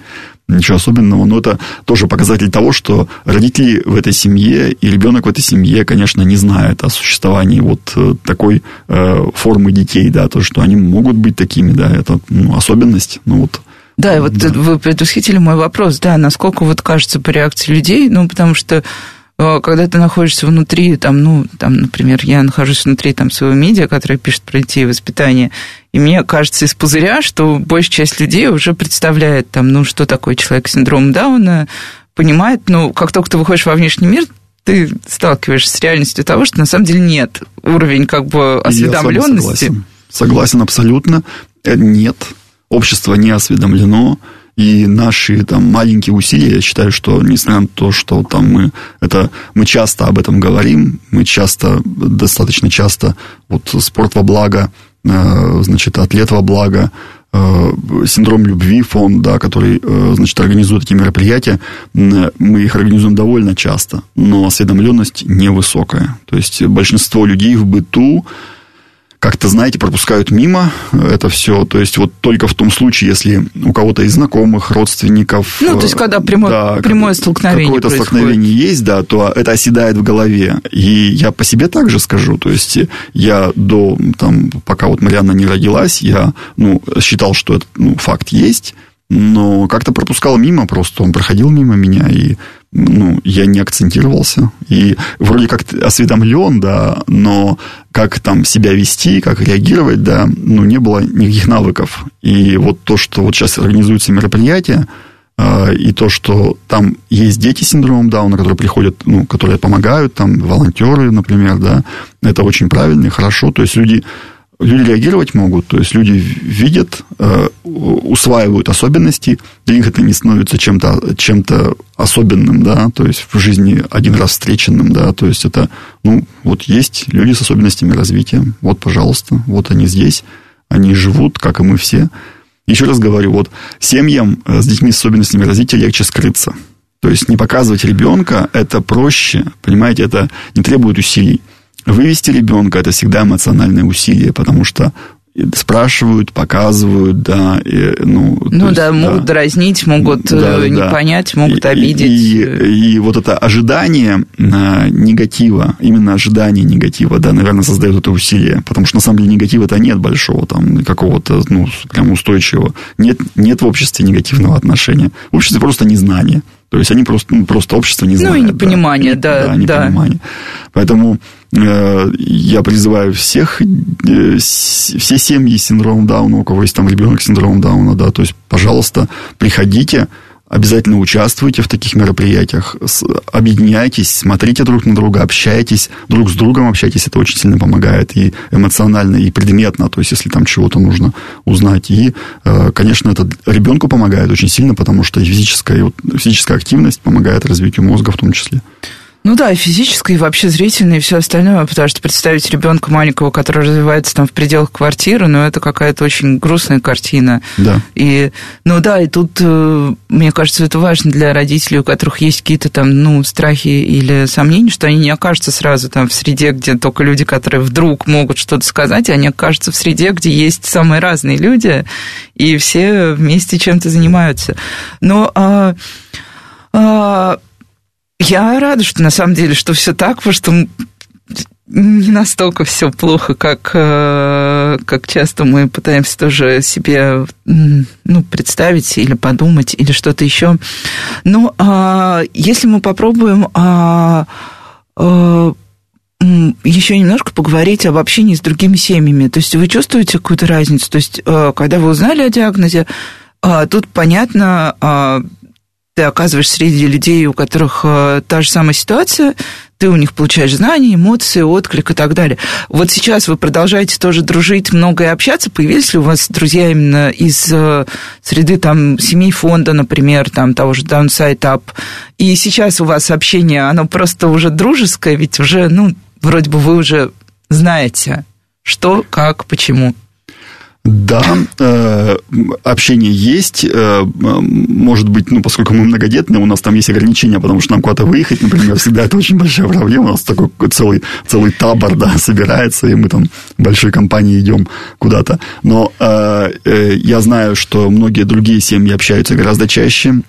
ничего особенного, но это тоже показатель того, что родители в этой семье и ребенок в этой семье, конечно, не знает о существовании вот э, такой э, формы детей, да, то, что они могут быть такими, да, это ну, особенность, ну вот да, и вот да. вы предвосхитили мой вопрос, да, насколько вот кажется по реакции людей, ну, потому что э, когда ты находишься внутри, там, ну, там, например, я нахожусь внутри там своего медиа, которое пишет про детей и воспитание, и мне кажется из пузыря, что большая часть людей уже представляет там, ну, что такое человек с синдромом Дауна, понимает, ну, как только ты выходишь во внешний мир, ты сталкиваешься с реальностью того, что на самом деле нет уровень как бы осведомленности. Согласен. согласен абсолютно. Э, нет общество не осведомлено, и наши там маленькие усилия, я считаю, что несмотря на то, что там мы это мы часто об этом говорим, мы часто достаточно часто вот спорт во благо, э, значит атлет во благо, э, синдром любви фонд, да, который, э, значит, организует эти мероприятия, мы их организуем довольно часто, но осведомленность невысокая. То есть большинство людей в быту как-то, знаете, пропускают мимо это все. То есть вот только в том случае, если у кого-то из знакомых, родственников... Ну, то есть когда прямое, да, прямое столкновение Какое-то происходит. столкновение есть, да, то это оседает в голове. И я по себе также скажу. То есть я до, там, пока вот Марианна не родилась, я ну, считал, что этот ну, факт есть, но как-то пропускал мимо просто. Он проходил мимо меня, и ну, я не акцентировался. И вроде как осведомлен, да, но как там себя вести, как реагировать, да, ну, не было никаких навыков. И вот то, что вот сейчас организуются мероприятия, а, и то, что там есть дети с синдромом Дауна, которые приходят, ну, которые помогают, там, волонтеры, например, да, это очень правильно и хорошо. То есть люди люди реагировать могут, то есть люди видят, э, усваивают особенности, для них это не становится чем-то чем особенным, да, то есть в жизни один раз встреченным, да, то есть это, ну, вот есть люди с особенностями развития, вот, пожалуйста, вот они здесь, они живут, как и мы все. Еще раз говорю, вот семьям э, с детьми с особенностями развития легче скрыться. То есть не показывать ребенка, это проще, понимаете, это не требует усилий. Вывести ребенка это всегда эмоциональное усилие, потому что спрашивают, показывают, да, и, ну, ну есть, да, могут да. дразнить, могут да, не да. понять, могут и, обидеть. И, и, и вот это ожидание а, негатива, именно ожидание негатива, да, наверное, создает это усилие, потому что на самом деле негатива-то нет большого, там, какого-то, ну, прям устойчивого. Нет, нет в обществе негативного отношения. В обществе просто незнание. То есть они просто, ну, просто общество не знает. Ну, и непонимание, да. Да, да непонимание. Поэтому э, я призываю всех, э, все семьи с синдромом Дауна, у кого есть там ребенок с синдромом Дауна, да, то есть, пожалуйста, приходите, Обязательно участвуйте в таких мероприятиях, объединяйтесь, смотрите друг на друга, общайтесь, друг с другом общайтесь, это очень сильно помогает и эмоционально, и предметно, то есть если там чего-то нужно узнать. И, э, конечно, это ребенку помогает очень сильно, потому что физическая, физическая активность помогает развитию мозга в том числе. Ну да, и физическое, и вообще зрительное, и все остальное, потому что представить ребенка маленького, который развивается там в пределах квартиры, ну это какая-то очень грустная картина. Да. И, ну да, и тут, э, мне кажется, это важно для родителей, у которых есть какие-то там, ну, страхи или сомнения, что они не окажутся сразу там в среде, где только люди, которые вдруг могут что-то сказать, они окажутся в среде, где есть самые разные люди, и все вместе чем-то занимаются. Но... А, а, я рада, что на самом деле, что все так, потому что не настолько все плохо, как, э, как часто мы пытаемся тоже себе ну, представить или подумать, или что-то еще. Но а, если мы попробуем а, а, еще немножко поговорить об общении с другими семьями, то есть вы чувствуете какую-то разницу? То есть, когда вы узнали о диагнозе, тут понятно, ты оказываешься среди людей, у которых э, та же самая ситуация, ты у них получаешь знания, эмоции, отклик и так далее. Вот сейчас вы продолжаете тоже дружить, много и общаться. Появились ли у вас друзья именно из э, среды там семей фонда, например, там того же Downside Up? И сейчас у вас общение, оно просто уже дружеское, ведь уже, ну, вроде бы вы уже знаете, что, как, почему. Да, э, общение есть. Э, может быть, ну, поскольку мы многодетные, у нас там есть ограничения, потому что нам куда-то выехать, например, всегда это очень большая проблема. У нас такой целый, целый табор, да, собирается, и мы там большой компанией идем куда-то. Но э, я знаю, что многие другие семьи общаются гораздо чаще,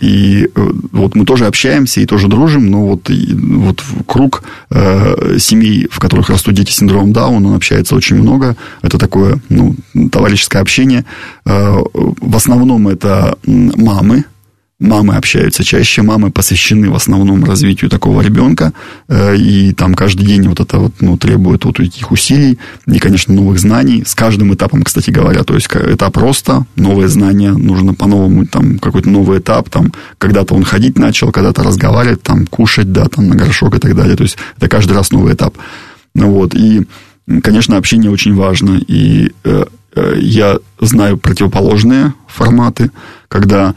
и вот мы тоже общаемся и тоже дружим, но вот, вот круг семей, в которых растут дети с синдромом Дауна, он общается очень много. Это такое, ну, товарищеское общение. Э, в основном это мамы, мамы общаются чаще, мамы посвящены в основном развитию такого ребенка, э, и там каждый день вот это вот, ну, требует вот этих усилий и, конечно, новых знаний. С каждым этапом, кстати говоря, то есть этап роста, новые знания, нужно по-новому, там, какой-то новый этап, там, когда-то он ходить начал, когда-то разговаривать, там, кушать, да, там, на горшок и так далее, то есть это каждый раз новый этап. Вот, и, конечно, общение очень важно, и Э, я знаю противоположные форматы, когда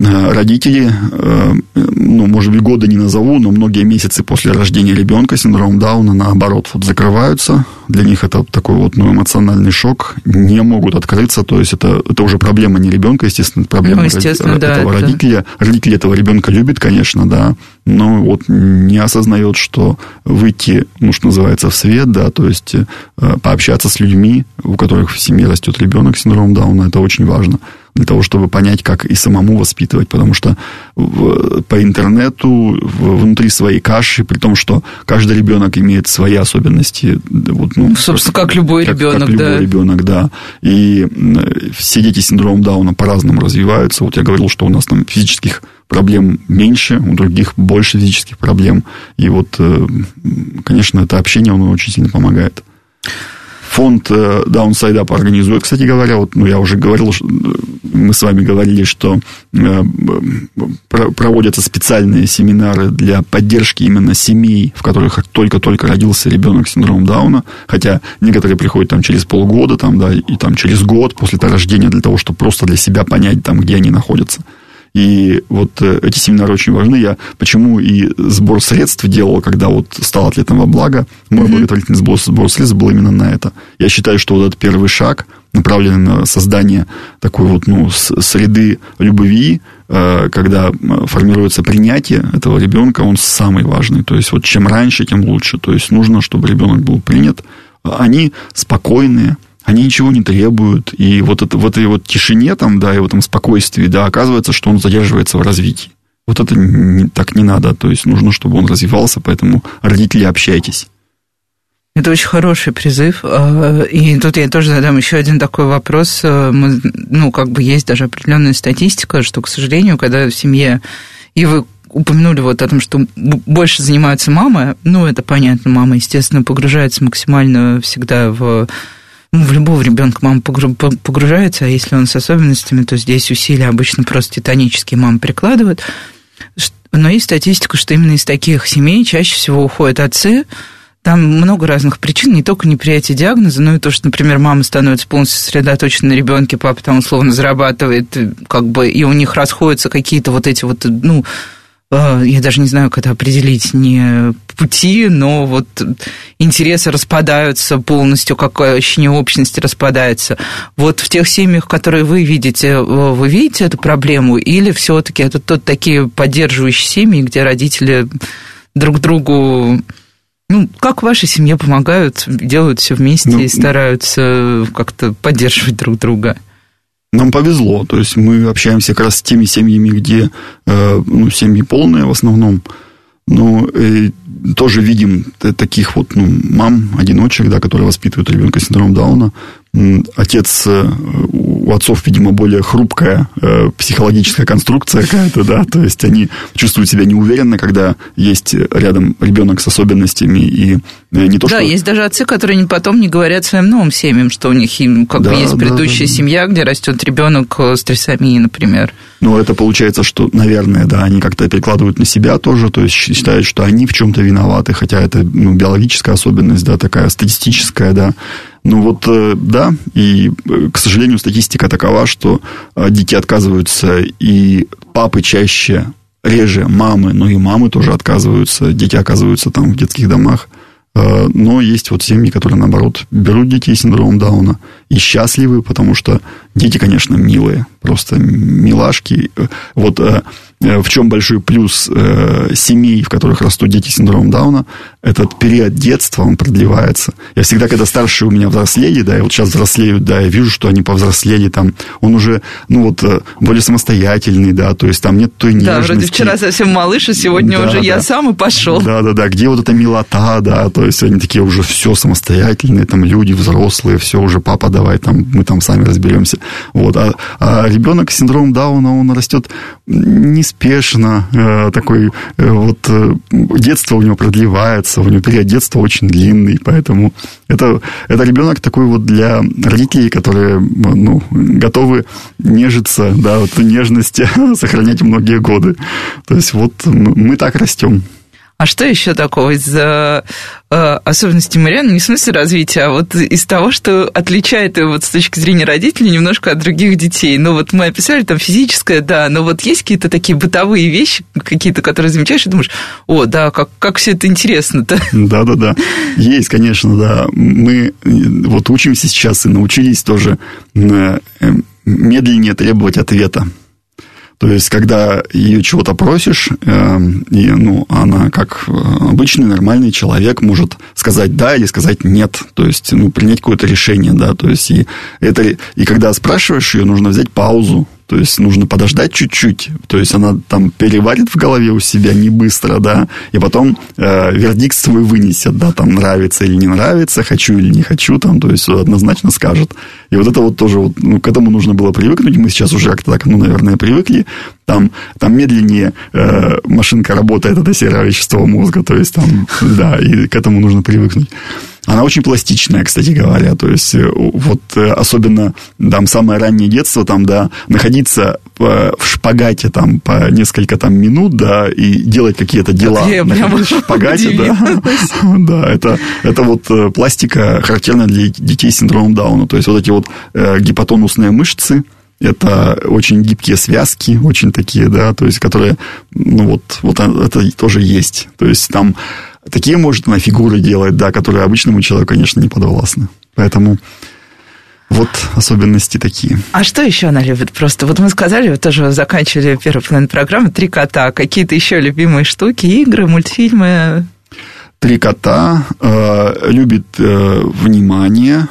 Э, родители, э, ну, может быть, года не назову, но многие месяцы после рождения ребенка синдром Дауна, наоборот, вот закрываются. Для них это такой вот ну, эмоциональный шок, не могут открыться. То есть это, это уже проблема не ребенка, естественно, это проблема ну, естественно, этого да, родителя. Это... Родители этого ребенка любят, конечно, да, но вот не осознает, что выйти, ну, что называется, в свет, да, то есть э, пообщаться с людьми, у которых в семье растет ребенок с синдромом Дауна, это очень важно для того, чтобы понять, как и самому воспитывать, потому что в, по интернету в, внутри своей каши, при том, что каждый ребенок имеет свои особенности. Вот, ну, Собственно, как, как любой как, ребенок, как любой да. ребенок, да. И все дети с синдромом Дауна по-разному развиваются. Вот я говорил, что у нас там физических проблем меньше, у других больше физических проблем. И вот, э, конечно, это общение, оно очень сильно помогает. Фонд э, Downside Up организует, кстати говоря, вот, ну, я уже говорил, что, мы с вами говорили, что э, проводятся специальные семинары для поддержки именно семей, в которых только-только родился ребенок с синдромом Дауна, хотя некоторые приходят там через полгода, там, да, и там через год после рождения для того, чтобы просто для себя понять, там, где они находятся. И вот э, эти семинары очень важны. Я почему и сбор средств делал, когда вот стал атлетом во благо. Мой mm-hmm. благотворительный сбор, сбор средств был именно на это. Я считаю, что вот этот первый шаг, направленный на создание такой вот, ну, среды любви, э, когда формируется принятие этого ребенка, он самый важный. То есть, вот чем раньше, тем лучше. То есть, нужно, чтобы ребенок был принят. Они спокойные, они ничего не требуют, и вот это, в этой вот тишине там, да, и в этом спокойствии, да, оказывается, что он задерживается в развитии. Вот это не, так не надо, то есть нужно, чтобы он развивался, поэтому родители, общайтесь. Это очень хороший призыв. А, и тут я тоже задам еще один такой вопрос. А, мы, ну, как бы есть даже определенная статистика, что, к сожалению, когда в семье, и вы упомянули вот о том, что больше занимаются мамы, ну, это понятно, мама, естественно, погружается максимально всегда в ну, в любого ребенка мама погружается, а если он с особенностями, то здесь усилия обычно просто титанические мама прикладывают. Но есть статистика, что именно из таких семей чаще всего уходят отцы, там много разных причин, не только неприятие диагноза, но и то, что, например, мама становится полностью сосредоточена на ребенке, папа там условно зарабатывает, как бы, и у них расходятся какие-то вот эти вот, ну, а, я даже не знаю, как это определить, не пути, но вот интересы распадаются полностью, как ощущение общности распадается. Вот в тех семьях, которые вы видите, вы видите эту проблему, или все-таки это тот такие поддерживающие семьи, где родители друг другу ну, как в вашей семье помогают, делают все вместе ну, и стараются как-то поддерживать друг друга? Нам повезло, то есть мы общаемся как раз с теми семьями, где э, ну, семьи полные в основном, но э, тоже видим таких вот ну, мам, одиночек, да, которые воспитывают ребенка с синдромом Дауна. Отец, э, у отцов, видимо, более хрупкая э, психологическая конструкция какая-то, да, то есть они чувствуют себя неуверенно, когда есть рядом ребенок с особенностями и э, не то, да, что... есть даже отцы, которые потом не говорят своим новым семьям, что у них как да, бы есть предыдущая да, да, семья, где растет ребенок с трисомией, например. Ну, это получается, что, наверное, да, они как-то перекладывают на себя тоже, то есть считают, что они в чем-то виноваты, хотя это ну, биологическая особенность, да, такая статистическая, да. Ну вот, э, да, и, э, к сожалению, статистика такова, что э, дети отказываются, и папы чаще, реже мамы, но и мамы тоже отказываются, дети оказываются там в детских домах. Но есть вот семьи, которые, наоборот, берут детей с синдромом Дауна и счастливы, потому что дети, конечно, милые, просто милашки. Вот Э, в чем большой плюс э, семей, в которых растут дети с синдромом Дауна, этот период детства, он продлевается. Я всегда, когда старшие у меня взрослели, да, и вот сейчас взрослеют, да, я вижу, что они повзрослели, там, он уже, ну вот, э, более самостоятельный, да, то есть там нет той нежности. Да, вроде вчера совсем малыш, а сегодня да, уже да. я сам и пошел. Да, да, да, где вот эта милота, да, то есть они такие уже все самостоятельные, там, люди взрослые, все уже, папа, давай, там, мы там сами разберемся. Вот, а, а ребенок с синдромом Дауна, он растет не неспешно, э, такой э, вот э, детство у него продлевается, у него период детства очень длинный, поэтому это, это ребенок такой вот для родителей, которые ну, готовы нежиться, да, вот нежности сохранять многие годы. То есть вот мы так растем. А что еще такого из э, особенностей Марианы, не в смысле развития, а вот из того, что отличает его вот с точки зрения родителей немножко от других детей? Ну вот мы описали там физическое, да, но вот есть какие-то такие бытовые вещи, какие-то, которые замечаешь и думаешь, о, да, как, как все это интересно-то. Да-да-да, есть, конечно, да. Мы вот учимся сейчас и научились тоже э, медленнее требовать ответа. То есть, когда ее чего-то просишь, э, и, ну, она, как обычный нормальный человек, может сказать да или сказать нет. То есть, ну, принять какое-то решение, да. То есть, и, это, и когда спрашиваешь ее, нужно взять паузу, то есть нужно подождать чуть-чуть. То есть она там переварит в голове у себя не быстро, да, и потом э, вердикт свой вынесет, да, там нравится или не нравится, хочу или не хочу, там, то есть однозначно скажет. И вот это вот тоже, вот, ну, к этому нужно было привыкнуть. Мы сейчас уже как-то так, ну, наверное, привыкли. Там, там медленнее э, машинка работает, это серое вещество мозга, то есть там, да, и к этому нужно привыкнуть. Она очень пластичная, кстати говоря. То есть, э, вот э, особенно там самое раннее детство, там, да, находиться в шпагате там по несколько там минут, да, и делать какие-то дела. Я прямо в шпагате, да. Да, это, это вот э, пластика характерная для детей с синдромом Дауна. То есть, вот эти вот гипотонусные мышцы, это очень гибкие связки, очень такие, да, то есть, которые, ну вот, вот это тоже есть. То есть, там Такие может она фигуры делать, да, которые обычному человеку, конечно, не подвластны. Поэтому вот особенности такие. А что еще она любит просто? Вот мы сказали, вы тоже заканчивали первую половину программы «Три кота». Какие-то еще любимые штуки, игры, мультфильмы? «Три кота» э, любит э, внимание,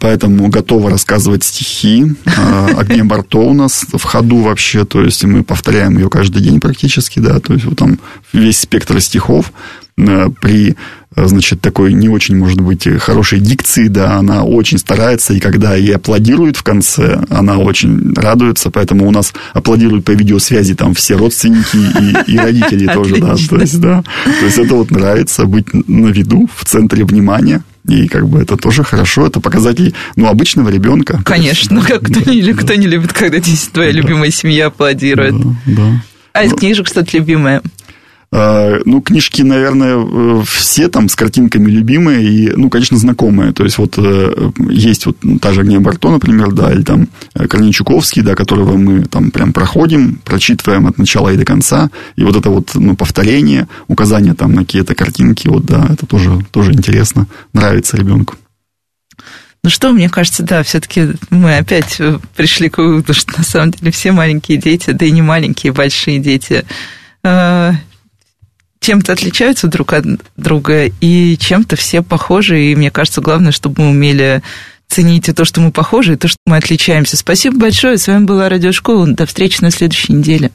поэтому готова рассказывать стихи. Э, «Огне Барто» у нас в ходу вообще, то есть мы повторяем ее каждый день практически, да, то есть вот там весь спектр стихов Э, при значит, такой не очень, может быть, хорошей дикции, да, она очень старается, и когда ей аплодируют в конце, она очень радуется, поэтому у нас аплодируют по видеосвязи там все родственники и, и родители тоже, да, то есть, да, то есть это вот нравится быть на виду, в центре внимания, и как бы это тоже хорошо, это показатель, ну, обычного ребенка. Конечно, ну, как кто, не, кто не любит, когда твоя да. любимая семья аплодирует. Да, да. А из книжек что-то любимое? А, ну, книжки, наверное, э, все там с картинками любимые и, ну, конечно, знакомые. То есть, вот э, есть вот та же Агния Барто, например, да, или там э, Корней Чуковский, да, которого мы там прям проходим, прочитываем от начала и до конца. И вот это вот, ну, повторение, указание там на какие-то картинки, вот, да, это тоже, тоже интересно, нравится ребенку. Ну что, мне кажется, да, все-таки мы опять пришли к выводу, что на самом деле все маленькие дети, да и не маленькие, большие дети, чем-то отличаются друг от друга, и чем-то все похожи. И мне кажется, главное, чтобы мы умели ценить и то, что мы похожи, и то, что мы отличаемся. Спасибо большое. С вами была Радиошкола. До встречи на следующей неделе.